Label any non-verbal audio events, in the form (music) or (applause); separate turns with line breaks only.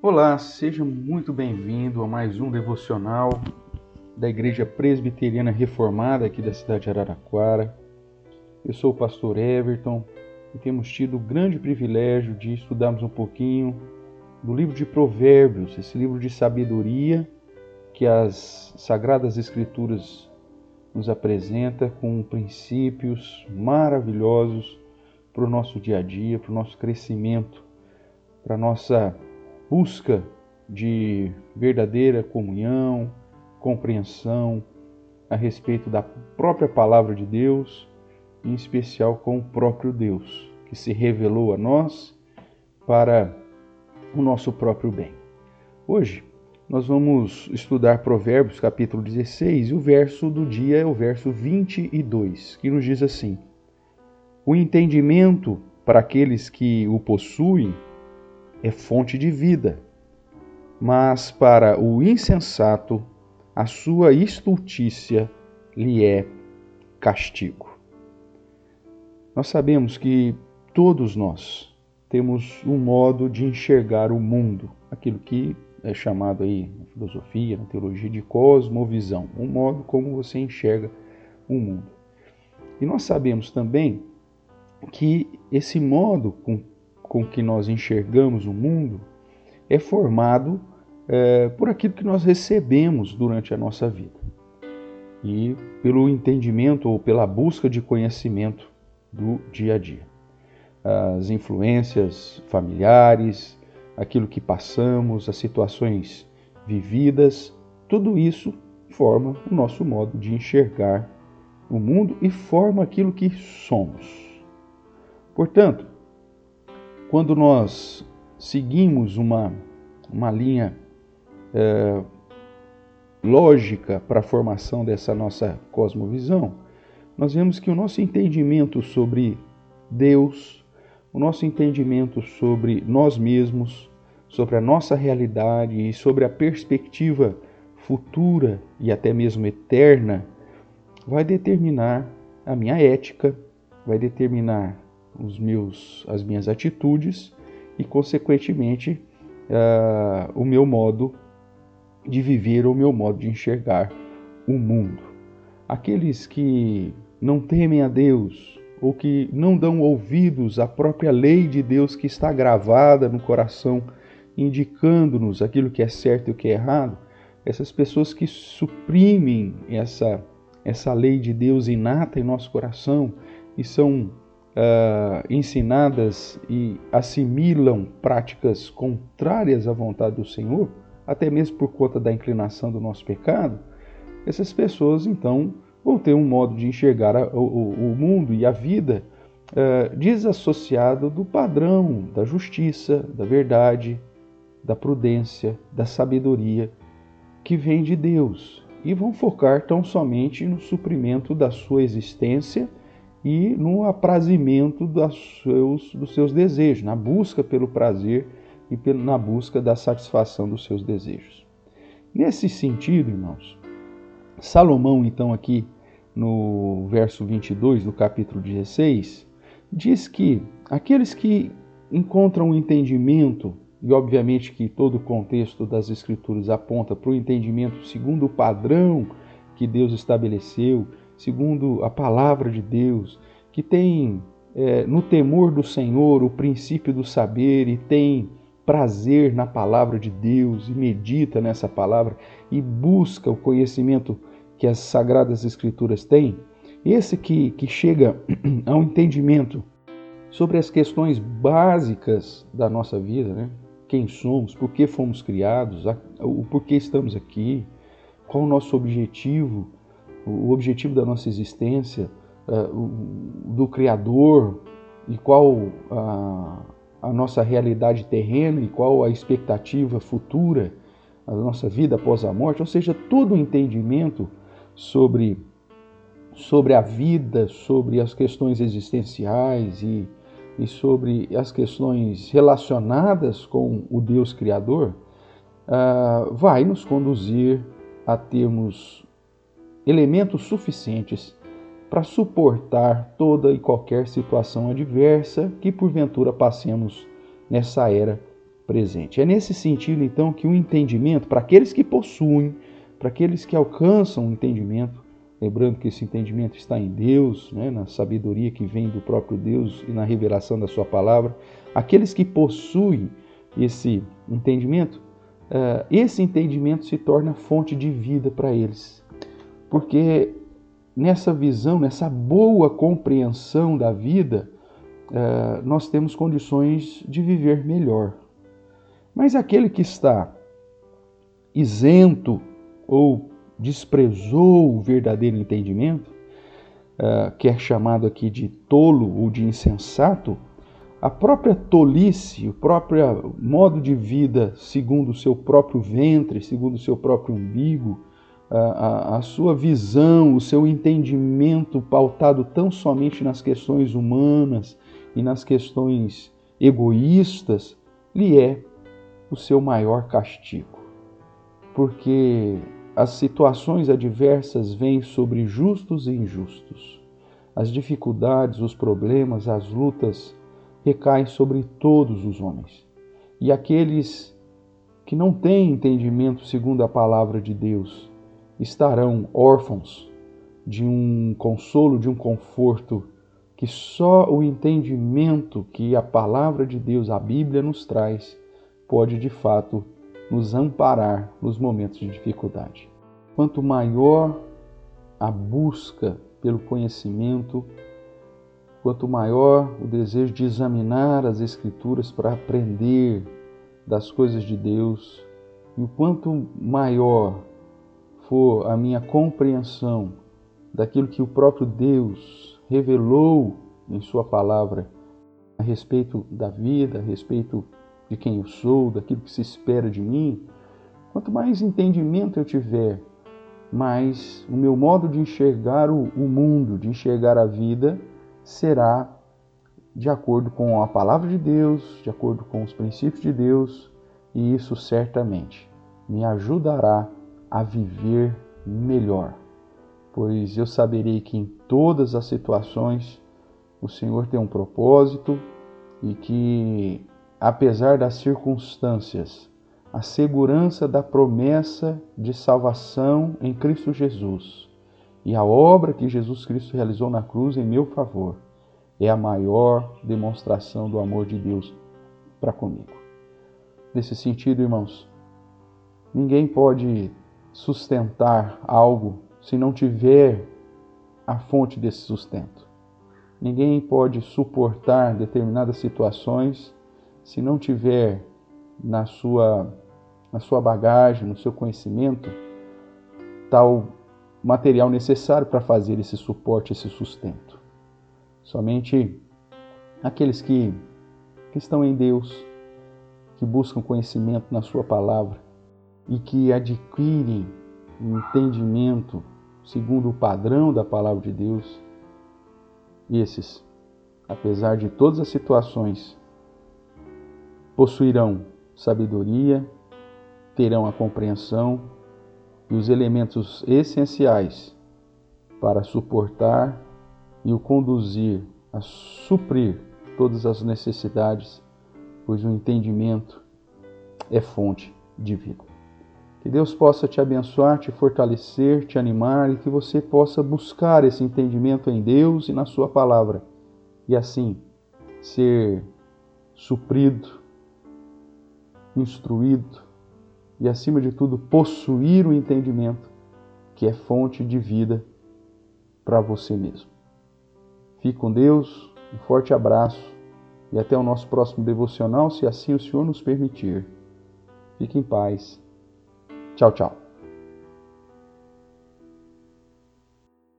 Olá, seja muito bem-vindo a mais um devocional da Igreja Presbiteriana Reformada aqui da cidade de Araraquara. Eu sou o pastor Everton e temos tido o grande privilégio de estudarmos um pouquinho do livro de Provérbios, esse livro de sabedoria que as Sagradas Escrituras nos apresenta com princípios maravilhosos para o nosso dia a dia, para o nosso crescimento, para a nossa busca de verdadeira comunhão, compreensão a respeito da própria palavra de Deus, em especial com o próprio Deus, que se revelou a nós para o nosso próprio bem. Hoje nós vamos estudar Provérbios capítulo 16 e o verso do dia é o verso 22, que nos diz assim: O entendimento para aqueles que o possuem é fonte de vida, mas para o insensato a sua estultícia lhe é castigo. Nós sabemos que todos nós temos um modo de enxergar o mundo, aquilo que é chamado aí na filosofia, na teologia de cosmovisão, um modo como você enxerga o mundo. E nós sabemos também que esse modo com com que nós enxergamos o mundo é formado é, por aquilo que nós recebemos durante a nossa vida e pelo entendimento ou pela busca de conhecimento do dia a dia. As influências familiares, aquilo que passamos, as situações vividas, tudo isso forma o nosso modo de enxergar o mundo e forma aquilo que somos. Portanto, quando nós seguimos uma, uma linha é, lógica para a formação dessa nossa cosmovisão, nós vemos que o nosso entendimento sobre Deus, o nosso entendimento sobre nós mesmos, sobre a nossa realidade e sobre a perspectiva futura e até mesmo eterna, vai determinar a minha ética, vai determinar os meus, as minhas atitudes e, consequentemente, uh, o meu modo de viver, o meu modo de enxergar o mundo. Aqueles que não temem a Deus ou que não dão ouvidos à própria lei de Deus que está gravada no coração, indicando-nos aquilo que é certo e o que é errado, essas pessoas que suprimem essa, essa lei de Deus inata em nosso coração e são uh, ensinadas e assimilam práticas contrárias à vontade do Senhor, até mesmo por conta da inclinação do nosso pecado, essas pessoas então vão ter um modo de enxergar a, o, o, mundo e a vida uh, desassociado do padrão da justiça, da verdade, da prudência, da sabedoria que vem de Deus e vão focar tão somente no suprimento da sua existência e no aprazimento dos seus, dos seus desejos, na busca pelo prazer e na busca da satisfação dos seus desejos. Nesse sentido, irmãos, Salomão, então, aqui no verso 22 do capítulo 16, diz que aqueles que encontram o entendimento, e obviamente que todo o contexto das Escrituras aponta para o entendimento segundo o padrão que Deus estabeleceu, segundo a palavra de Deus, que tem é, no temor do Senhor o princípio do saber e tem prazer na palavra de Deus e medita nessa palavra e busca o conhecimento que as sagradas escrituras têm, esse que, que chega (clears throat) ao entendimento sobre as questões básicas da nossa vida, né? quem somos, por que fomos criados, o porquê estamos aqui, qual o nosso objetivo, o objetivo da nossa existência, uh, do Criador e qual a, a nossa realidade terrena e qual a expectativa futura, a nossa vida após a morte, ou seja, todo o entendimento sobre, sobre a vida, sobre as questões existenciais e, e sobre as questões relacionadas com o Deus Criador, uh, vai nos conduzir a termos elementos suficientes para suportar toda e qualquer situação adversa que porventura passemos nessa era presente. É nesse sentido, então, que o entendimento, para aqueles que possuem, para aqueles que alcançam o entendimento, lembrando que esse entendimento está em Deus, né, na sabedoria que vem do próprio Deus e na revelação da Sua palavra, aqueles que possuem esse entendimento, uh, esse entendimento se torna fonte de vida para eles. Porque nessa visão, nessa boa compreensão da vida, uh, nós temos condições de viver melhor. Mas aquele que está isento ou desprezou o verdadeiro entendimento, uh, que é chamado aqui de tolo ou de insensato, a própria tolice, o próprio modo de vida segundo o seu próprio ventre, segundo o seu próprio umbigo, a, a, sua visão, o seu entendimento pautado tão somente nas questões humanas e nas questões egoístas, lhe é o seu maior castigo. Porque as situações adversas vêm sobre justos e injustos. As dificuldades, os problemas, as lutas recai sobre todos os homens. E aqueles que não têm entendimento segundo a palavra de Deus estarão órfãos de um consolo, de um conforto que só o entendimento que a palavra de Deus, a Bíblia, nos traz, pode de fato nos amparar nos momentos de dificuldade. Quanto maior a busca pelo conhecimento, quanto maior o desejo de examinar as Escrituras para aprender das coisas de Deus, e o quanto maior for a minha compreensão daquilo que o próprio Deus revelou em Sua palavra a respeito da vida, a respeito de quem eu sou, daquilo que se espera de mim, quanto mais entendimento eu tiver, mais o meu modo de enxergar o, mundo, de enxergar a vida, será de acordo com a palavra de Deus, de acordo com os princípios de Deus, e isso certamente me ajudará a viver melhor, pois eu saberei que em todas as situações o Senhor tem um propósito e que, apesar das circunstâncias, a segurança da promessa de salvação em Cristo Jesus e a obra que Jesus Cristo realizou na cruz em meu favor é a maior demonstração do amor de Deus para comigo. Nesse sentido, irmãos, ninguém pode sustentar algo se não tiver a fonte desse sustento. Ninguém pode suportar determinadas situações se não tiver na sua, na sua bagagem, no seu conhecimento, tal material necessário para fazer esse suporte, esse sustento. Somente aqueles que, que estão em Deus, que buscam conhecimento na Sua palavra e que adquirem entendimento segundo o padrão da palavra de Deus, esses, apesar de todas as situações, possuirão sabedoria, terão a compreensão e os elementos essenciais para suportar e o conduzir a suprir todas as necessidades, pois o entendimento é fonte de vida. Que Deus possa te abençoar, te fortalecer, te animar e que você possa buscar esse entendimento em Deus e na Sua palavra e assim ser suprido, instruído e, acima de tudo, possuir o entendimento que é fonte de vida para você mesmo. Fique com Deus, um forte abraço e até o nosso próximo devocional, se assim o Senhor nos permitir. Fique em paz. Tchau, tchau.